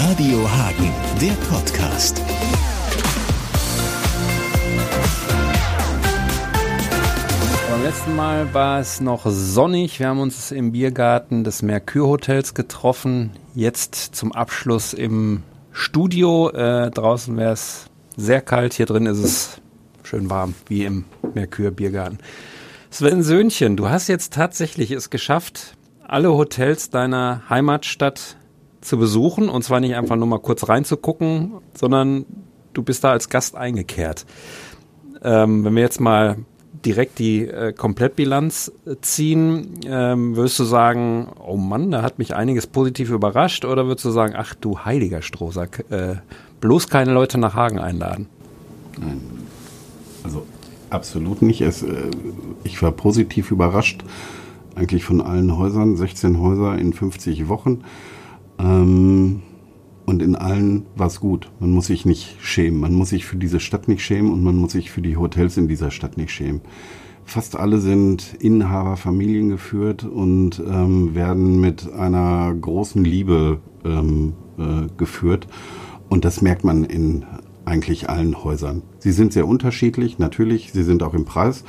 Radio Hagen, der Podcast. Beim letzten Mal war es noch sonnig. Wir haben uns im Biergarten des Mercure Hotels getroffen. Jetzt zum Abschluss im Studio. Äh, draußen wäre es sehr kalt. Hier drin ist es schön warm, wie im Mercure Biergarten. Sven Söhnchen, du hast jetzt tatsächlich es geschafft, alle Hotels deiner Heimatstadt zu besuchen. Und zwar nicht einfach nur mal kurz reinzugucken, sondern du bist da als Gast eingekehrt. Ähm, wenn wir jetzt mal direkt die äh, Komplettbilanz äh, ziehen, ähm, würdest du sagen, oh Mann, da hat mich einiges positiv überrascht, oder würdest du sagen, ach du heiliger Strohsack, äh, bloß keine Leute nach Hagen einladen? Nein. Also absolut nicht. Es, äh, ich war positiv überrascht, eigentlich von allen Häusern, 16 Häuser in 50 Wochen. Ähm, und in allen war es gut. Man muss sich nicht schämen. Man muss sich für diese Stadt nicht schämen und man muss sich für die Hotels in dieser Stadt nicht schämen. Fast alle sind Inhaber, Familien geführt und ähm, werden mit einer großen Liebe ähm, äh, geführt. Und das merkt man in eigentlich allen Häusern. Sie sind sehr unterschiedlich, natürlich. Sie sind auch im Preis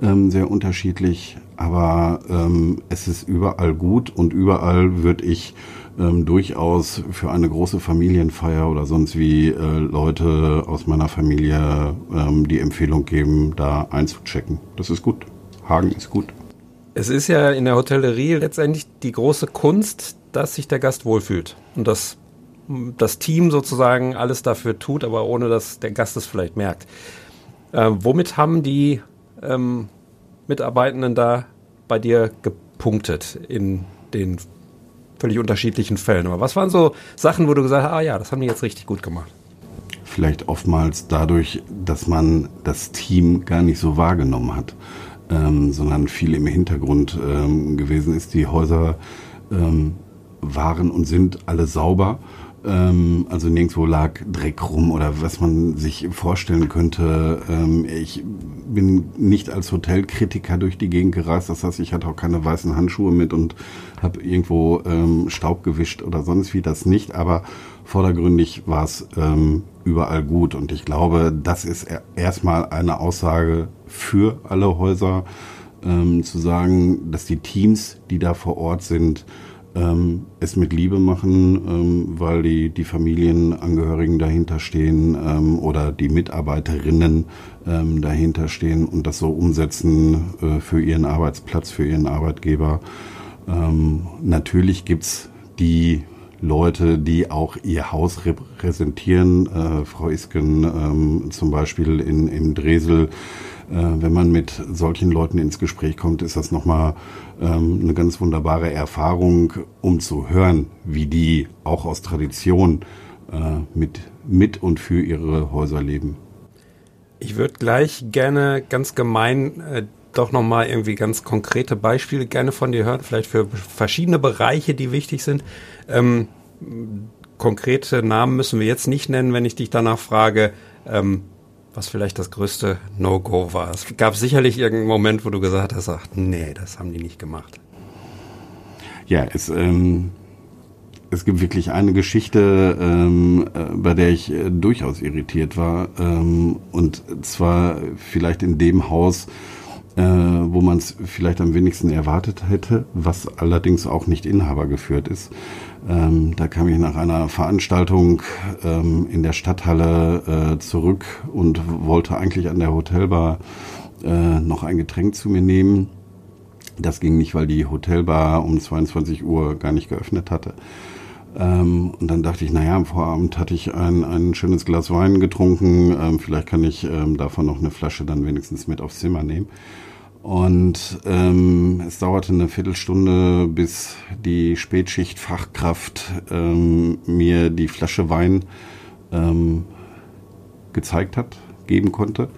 ähm, sehr unterschiedlich. Aber ähm, es ist überall gut und überall würde ich ähm, durchaus für eine große Familienfeier oder sonst wie äh, Leute aus meiner Familie ähm, die Empfehlung geben, da einzuchecken. Das ist gut. Hagen ist gut. Es ist ja in der Hotellerie letztendlich die große Kunst, dass sich der Gast wohlfühlt und dass das Team sozusagen alles dafür tut, aber ohne dass der Gast es vielleicht merkt. Äh, womit haben die ähm, Mitarbeitenden da bei dir gepunktet in den völlig unterschiedlichen Fällen. Aber was waren so Sachen, wo du gesagt hast, ah ja, das haben die jetzt richtig gut gemacht? Vielleicht oftmals dadurch, dass man das Team gar nicht so wahrgenommen hat, ähm, sondern viel im Hintergrund ähm, gewesen ist. Die Häuser ähm, waren und sind alle sauber ähm, also nirgendwo lag Dreck rum oder was man sich vorstellen könnte. Ähm, ich bin nicht als Hotelkritiker durch die Gegend gereist. Das heißt, ich hatte auch keine weißen Handschuhe mit und habe irgendwo ähm, Staub gewischt oder sonst wie das nicht. Aber vordergründig war es ähm, überall gut. Und ich glaube, das ist erstmal eine Aussage für alle Häuser, ähm, zu sagen, dass die Teams, die da vor Ort sind, ähm, es mit Liebe machen, ähm, weil die, die Familienangehörigen dahinter stehen ähm, oder die Mitarbeiterinnen ähm, dahinter stehen und das so umsetzen äh, für ihren Arbeitsplatz, für ihren Arbeitgeber. Ähm, natürlich gibt's die Leute, die auch ihr Haus repräsentieren. Äh, Frau Isken ähm, zum Beispiel in, im Dresel äh, wenn man mit solchen Leuten ins Gespräch kommt, ist das nochmal ähm, eine ganz wunderbare Erfahrung, um zu hören, wie die auch aus Tradition äh, mit, mit und für ihre Häuser leben. Ich würde gleich gerne ganz gemein äh, doch nochmal irgendwie ganz konkrete Beispiele gerne von dir hören, vielleicht für verschiedene Bereiche, die wichtig sind. Ähm, konkrete Namen müssen wir jetzt nicht nennen, wenn ich dich danach frage. Ähm, was vielleicht das größte No-Go war. Es gab sicherlich irgendeinen Moment, wo du gesagt hast, ach, nee, das haben die nicht gemacht. Ja, es, ähm, es gibt wirklich eine Geschichte, ähm, äh, bei der ich äh, durchaus irritiert war. Ähm, und zwar vielleicht in dem Haus, äh, wo man es vielleicht am wenigsten erwartet hätte, was allerdings auch nicht Inhaber geführt ist. Ähm, da kam ich nach einer Veranstaltung ähm, in der Stadthalle äh, zurück und wollte eigentlich an der Hotelbar äh, noch ein Getränk zu mir nehmen. Das ging nicht, weil die Hotelbar um 22 Uhr gar nicht geöffnet hatte. Ähm, und dann dachte ich, naja, am Vorabend hatte ich ein, ein schönes Glas Wein getrunken. Ähm, vielleicht kann ich ähm, davon noch eine Flasche dann wenigstens mit aufs Zimmer nehmen. Und ähm, es dauerte eine Viertelstunde, bis die Spätschichtfachkraft ähm, mir die Flasche Wein ähm, gezeigt hat, geben konnte.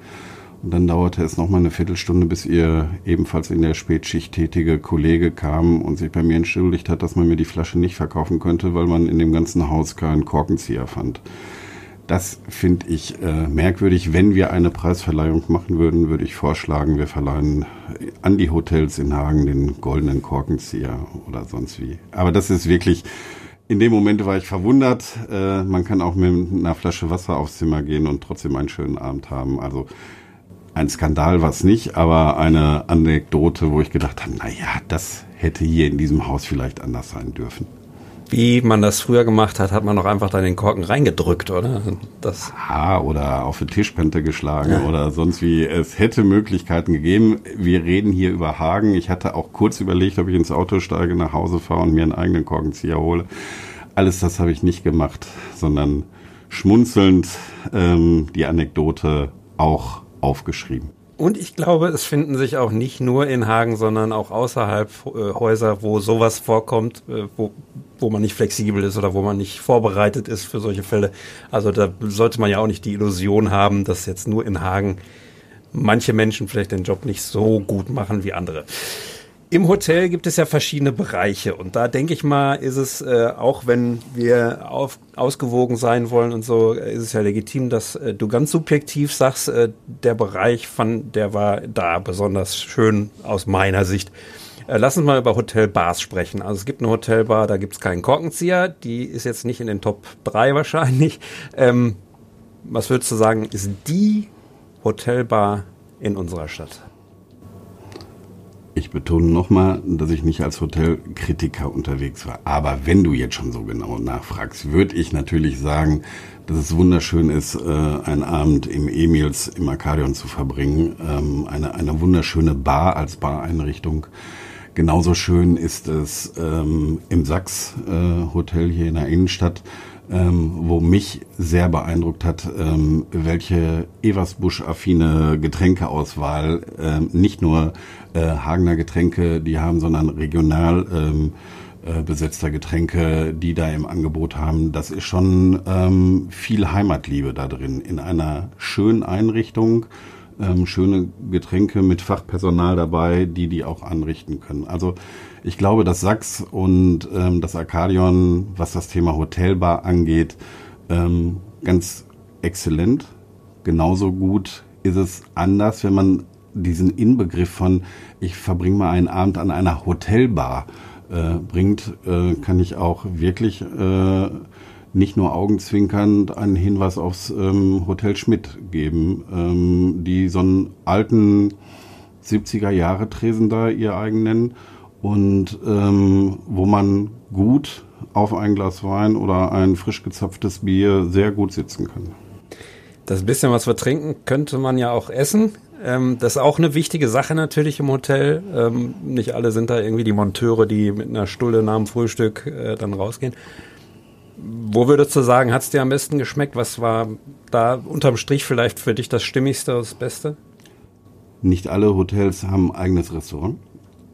Und dann dauerte es nochmal eine Viertelstunde, bis ihr ebenfalls in der Spätschicht tätige Kollege kam und sich bei mir entschuldigt hat, dass man mir die Flasche nicht verkaufen könnte, weil man in dem ganzen Haus keinen Korkenzieher fand. Das finde ich äh, merkwürdig. Wenn wir eine Preisverleihung machen würden, würde ich vorschlagen, wir verleihen an die Hotels in Hagen den goldenen Korkenzieher oder sonst wie. Aber das ist wirklich in dem Moment war ich verwundert. Äh, man kann auch mit einer Flasche Wasser aufs Zimmer gehen und trotzdem einen schönen Abend haben. Also ein Skandal war es nicht, aber eine Anekdote, wo ich gedacht habe, na ja, das hätte hier in diesem Haus vielleicht anders sein dürfen. Wie man das früher gemacht hat, hat man doch einfach da den Korken reingedrückt, oder? Das ah, oder auf die Tischpente geschlagen ja. oder sonst wie. Es hätte Möglichkeiten gegeben. Wir reden hier über Hagen. Ich hatte auch kurz überlegt, ob ich ins Auto steige, nach Hause fahre und mir einen eigenen Korkenzieher hole. Alles das habe ich nicht gemacht, sondern schmunzelnd ähm, die Anekdote auch aufgeschrieben. Und ich glaube, es finden sich auch nicht nur in Hagen, sondern auch außerhalb äh, Häuser, wo sowas vorkommt, äh, wo, wo man nicht flexibel ist oder wo man nicht vorbereitet ist für solche Fälle. Also da sollte man ja auch nicht die Illusion haben, dass jetzt nur in Hagen manche Menschen vielleicht den Job nicht so gut machen wie andere. Im Hotel gibt es ja verschiedene Bereiche und da denke ich mal, ist es äh, auch, wenn wir auf, ausgewogen sein wollen und so, ist es ja legitim, dass äh, du ganz subjektiv sagst, äh, der Bereich von, der war da besonders schön aus meiner Sicht. Äh, lass uns mal über Hotelbars sprechen. Also es gibt eine Hotelbar, da gibt es keinen Korkenzieher, die ist jetzt nicht in den Top 3 wahrscheinlich. Ähm, was würdest du sagen, ist die Hotelbar in unserer Stadt? Ich betone nochmal, dass ich nicht als Hotelkritiker unterwegs war. Aber wenn du jetzt schon so genau nachfragst, würde ich natürlich sagen, dass es wunderschön ist, äh, einen Abend im Emils im Arcadion zu verbringen. Ähm, eine, eine wunderschöne Bar als Bareinrichtung. Genauso schön ist es ähm, im Sachs äh, Hotel hier in der Innenstadt ähm, wo mich sehr beeindruckt hat, ähm, welche Eversbusch-affine Getränkeauswahl, ähm, nicht nur äh, Hagener Getränke, die haben, sondern regional ähm, äh, besetzter Getränke, die da im Angebot haben. Das ist schon ähm, viel Heimatliebe da drin. In einer schönen Einrichtung, ähm, schöne Getränke mit Fachpersonal dabei, die die auch anrichten können. Also ich glaube, dass Sachs und ähm, das Arcadion, was das Thema Hotelbar angeht, ähm, ganz exzellent. Genauso gut ist es anders, wenn man diesen Inbegriff von ich verbringe mal einen Abend an einer Hotelbar äh, bringt, äh, kann ich auch wirklich äh, nicht nur augenzwinkernd einen Hinweis aufs ähm, Hotel Schmidt geben, ähm, die so einen alten 70er Jahre Tresen da ihr eigen nennen und ähm, wo man gut auf ein Glas Wein oder ein frisch gezapftes Bier sehr gut sitzen kann. Das bisschen, was wir trinken, könnte man ja auch essen. Ähm, das ist auch eine wichtige Sache natürlich im Hotel. Ähm, nicht alle sind da irgendwie die Monteure, die mit einer Stulle nach dem Frühstück äh, dann rausgehen. Wo würdest du sagen, hat es dir am besten geschmeckt? Was war da unterm Strich vielleicht für dich das Stimmigste, das Beste? Nicht alle Hotels haben ein eigenes Restaurant.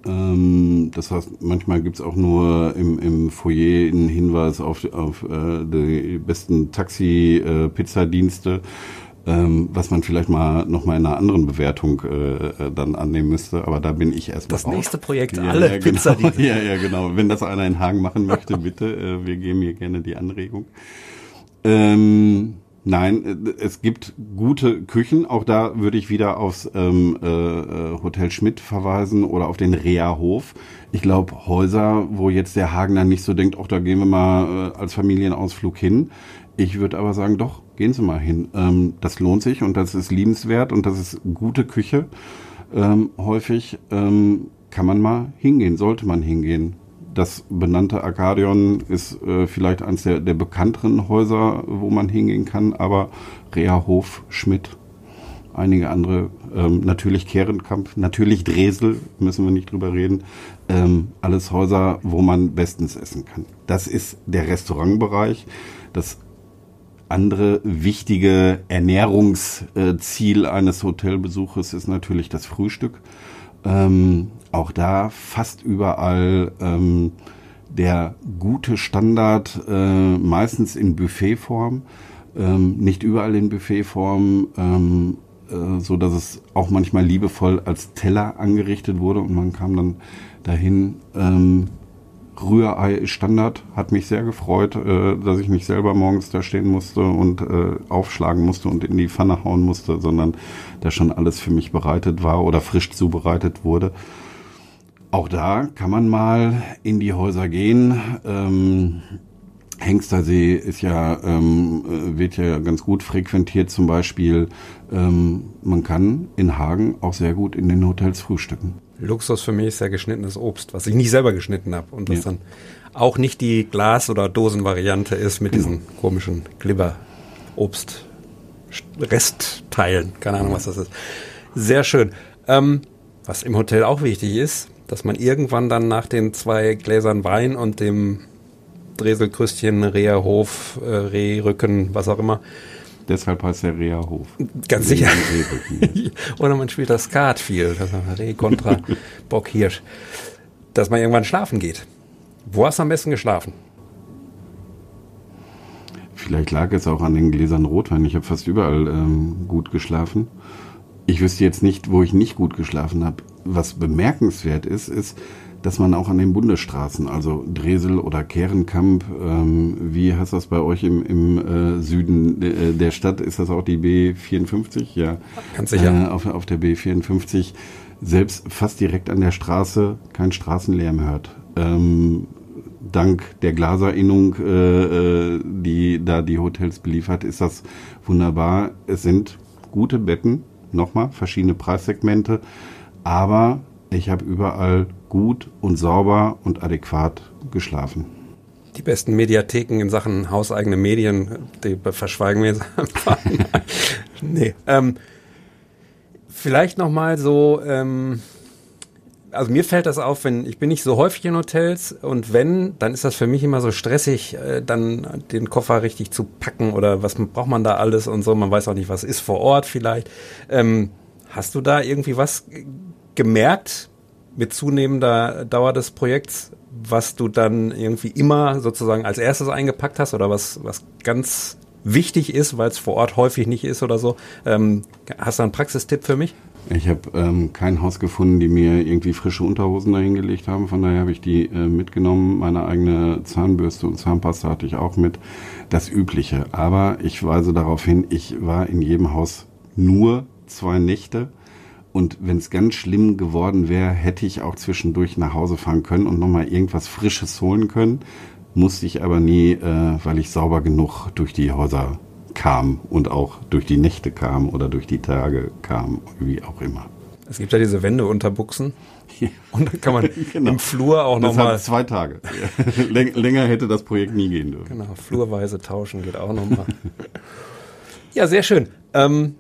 Ähm, das heißt, manchmal gibt es auch nur im, im Foyer einen Hinweis auf, auf äh, die besten Taxi-Pizzadienste. Ähm, was man vielleicht mal noch mal in einer anderen Bewertung äh, äh dann annehmen müsste, aber da bin ich erstmal Das raus. nächste Projekt, ja, alle ja, genau, Ja, ja, genau. Wenn das einer in Hagen machen möchte, bitte, äh, wir geben hier gerne die Anregung. Ähm, Nein, äh, es gibt gute Küchen. Auch da würde ich wieder aufs ähm, äh, äh, Hotel Schmidt verweisen oder auf den Rea-Hof. Ich glaube, Häuser, wo jetzt der Hagener nicht so denkt, ach, da gehen wir mal äh, als Familienausflug hin. Ich würde aber sagen, doch, gehen Sie mal hin. Ähm, das lohnt sich und das ist liebenswert und das ist gute Küche. Ähm, häufig ähm, kann man mal hingehen, sollte man hingehen das benannte Arcadion ist äh, vielleicht eines der, der, bekannteren Häuser, wo man hingehen kann, aber Reherhof, Schmidt, einige andere, ähm, natürlich Kehrenkamp, natürlich Dresel, müssen wir nicht drüber reden. Ähm, alles Häuser, wo man bestens essen kann. Das ist der Restaurantbereich. Das andere wichtige Ernährungsziel eines Hotelbesuches ist natürlich das Frühstück. Ähm, auch da fast überall ähm, der gute Standard, äh, meistens in Buffetform, ähm, nicht überall in Buffetform, ähm, äh, so dass es auch manchmal liebevoll als Teller angerichtet wurde und man kam dann dahin. Rührei ist Standard, hat mich sehr gefreut, äh, dass ich nicht selber morgens da stehen musste und äh, aufschlagen musste und in die Pfanne hauen musste, sondern da schon alles für mich bereitet war oder frisch zubereitet wurde. Auch da kann man mal in die Häuser gehen. Ähm, Hengstersee ist ja, ähm, äh, wird ja ganz gut frequentiert zum Beispiel. Ähm, man kann in Hagen auch sehr gut in den Hotels frühstücken. Luxus für mich ist ja geschnittenes Obst, was ich nicht selber geschnitten habe und das ja. dann auch nicht die Glas- oder Dosenvariante ist mit genau. diesen komischen Glibber-Obst-Restteilen. Keine Ahnung, was das ist. Sehr schön. Ähm, was im Hotel auch wichtig ist, dass man irgendwann dann nach den zwei Gläsern Wein und dem Dreselkrüstchen, Reherhof, äh, Rehrücken, was auch immer. Deshalb heißt der Reherhof. Ganz sicher. Oder man spielt das Skat viel. Reh kontra Bock Hirsch. Dass man irgendwann schlafen geht. Wo hast du am besten geschlafen? Vielleicht lag es auch an den Gläsern Rotwein. Ich habe fast überall ähm, gut geschlafen. Ich wüsste jetzt nicht, wo ich nicht gut geschlafen habe. Was bemerkenswert ist, ist, dass man auch an den Bundesstraßen, also Dresel oder Kehrenkamp, ähm, wie heißt das bei euch im, im äh, Süden de, äh, der Stadt? Ist das auch die B54? Ja. Ganz sicher. Äh, auf, auf der B54 selbst fast direkt an der Straße kein Straßenlärm hört. Ähm, dank der Glaserinnung, äh, äh, die da die Hotels beliefert, ist das wunderbar. Es sind gute Betten, nochmal, verschiedene Preissegmente, aber ich habe überall gut und sauber und adäquat geschlafen. Die besten Mediatheken in Sachen hauseigene Medien, die verschweigen wir jetzt einfach. nee. Ähm, vielleicht nochmal so, ähm, also mir fällt das auf, wenn ich bin nicht so häufig in Hotels und wenn, dann ist das für mich immer so stressig, äh, dann den Koffer richtig zu packen oder was braucht man da alles und so. Man weiß auch nicht, was ist vor Ort vielleicht. Ähm, hast du da irgendwie was gemerkt mit zunehmender Dauer des Projekts, was du dann irgendwie immer sozusagen als erstes eingepackt hast oder was, was ganz wichtig ist, weil es vor Ort häufig nicht ist oder so. Ähm, hast du einen Praxistipp für mich? Ich habe ähm, kein Haus gefunden, die mir irgendwie frische Unterhosen dahingelegt haben. Von daher habe ich die äh, mitgenommen. Meine eigene Zahnbürste und Zahnpasta hatte ich auch mit. Das Übliche. Aber ich weise darauf hin, ich war in jedem Haus nur zwei Nächte. Und wenn es ganz schlimm geworden wäre, hätte ich auch zwischendurch nach Hause fahren können und nochmal irgendwas Frisches holen können. Musste ich aber nie, äh, weil ich sauber genug durch die Häuser kam und auch durch die Nächte kam oder durch die Tage kam, wie auch immer. Es gibt ja diese Wände unter Buchsen. Und dann kann man genau. im Flur auch nochmal. Zwei Tage. Länger hätte das Projekt nie gehen dürfen. Genau, flurweise tauschen geht auch nochmal. ja, sehr schön. Ähm,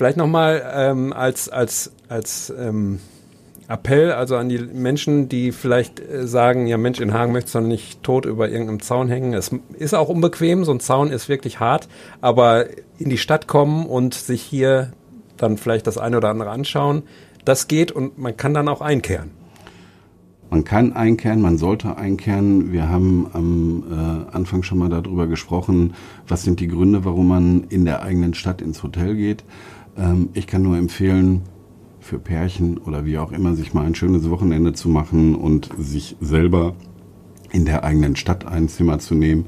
vielleicht nochmal ähm, als, als, als ähm, Appell also an die Menschen, die vielleicht äh, sagen, ja Mensch, in Hagen möchtest du nicht tot über irgendeinem Zaun hängen. Es ist auch unbequem, so ein Zaun ist wirklich hart, aber in die Stadt kommen und sich hier dann vielleicht das eine oder andere anschauen, das geht und man kann dann auch einkehren. Man kann einkehren, man sollte einkehren. Wir haben am äh, Anfang schon mal darüber gesprochen, was sind die Gründe, warum man in der eigenen Stadt ins Hotel geht. Ähm, ich kann nur empfehlen, für Pärchen oder wie auch immer, sich mal ein schönes Wochenende zu machen und sich selber in der eigenen Stadt ein Zimmer zu nehmen.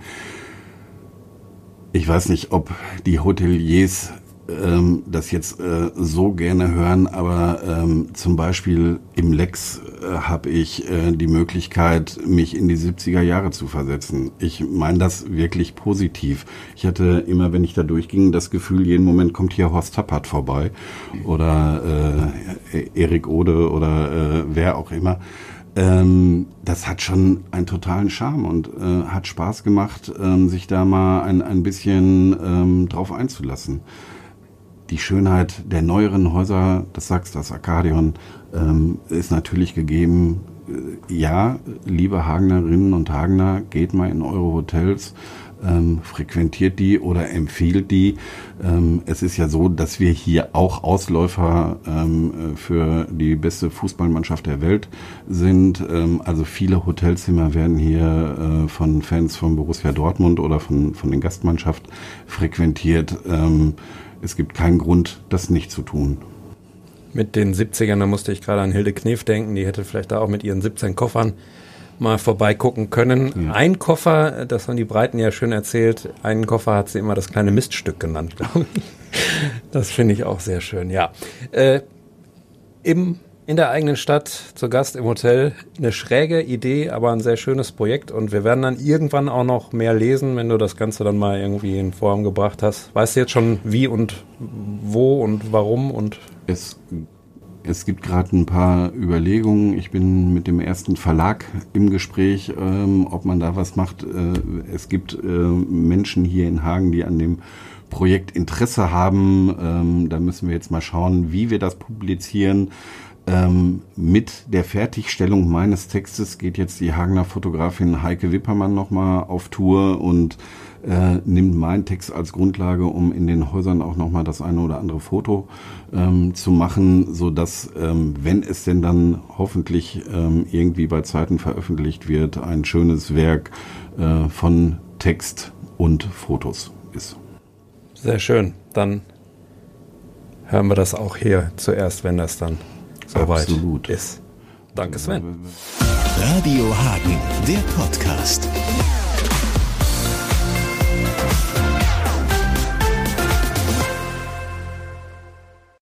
Ich weiß nicht, ob die Hoteliers ähm, das jetzt äh, so gerne hören, aber ähm, zum Beispiel im Lex äh, habe ich äh, die Möglichkeit, mich in die 70er Jahre zu versetzen. Ich meine das wirklich positiv. Ich hatte immer, wenn ich da durchging, das Gefühl, jeden Moment kommt hier Horst Tappert vorbei oder äh, Erik Ode oder äh, wer auch immer. Ähm, das hat schon einen totalen Charme und äh, hat Spaß gemacht, ähm, sich da mal ein, ein bisschen ähm, drauf einzulassen die Schönheit der neueren Häuser, das sagst das Arcadion, ähm, ist natürlich gegeben. Äh, ja, liebe Hagnerinnen und Hagner, geht mal in eure Hotels, ähm, frequentiert die oder empfiehlt die. Ähm, es ist ja so, dass wir hier auch Ausläufer ähm, für die beste Fußballmannschaft der Welt sind. Ähm, also viele Hotelzimmer werden hier äh, von Fans von Borussia Dortmund oder von, von den Gastmannschaft frequentiert. Es gibt keinen Grund, das nicht zu tun. Mit den 70ern, da musste ich gerade an Hilde Knef denken, die hätte vielleicht da auch mit ihren 17 Koffern mal vorbeigucken können. Ja. Ein Koffer, das haben die Breiten ja schön erzählt, einen Koffer hat sie immer das kleine Miststück genannt, glaube ich. Das finde ich auch sehr schön, ja. Äh, Im in der eigenen Stadt zu Gast im Hotel. Eine schräge Idee, aber ein sehr schönes Projekt. Und wir werden dann irgendwann auch noch mehr lesen, wenn du das Ganze dann mal irgendwie in Form gebracht hast. Weißt du jetzt schon, wie und wo und warum und. Es, es gibt gerade ein paar Überlegungen. Ich bin mit dem ersten Verlag im Gespräch, ähm, ob man da was macht. Äh, es gibt äh, Menschen hier in Hagen, die an dem Projekt Interesse haben. Ähm, da müssen wir jetzt mal schauen, wie wir das publizieren. Ähm, mit der Fertigstellung meines Textes geht jetzt die Hagener Fotografin Heike Wippermann nochmal auf Tour und äh, nimmt meinen Text als Grundlage, um in den Häusern auch nochmal das eine oder andere Foto ähm, zu machen, so dass, ähm, wenn es denn dann hoffentlich ähm, irgendwie bei Zeiten veröffentlicht wird, ein schönes Werk äh, von Text und Fotos ist. Sehr schön. Dann hören wir das auch hier zuerst, wenn das dann soweit Absolut. ist. Danke, Sven. Radio Hagen, der Podcast.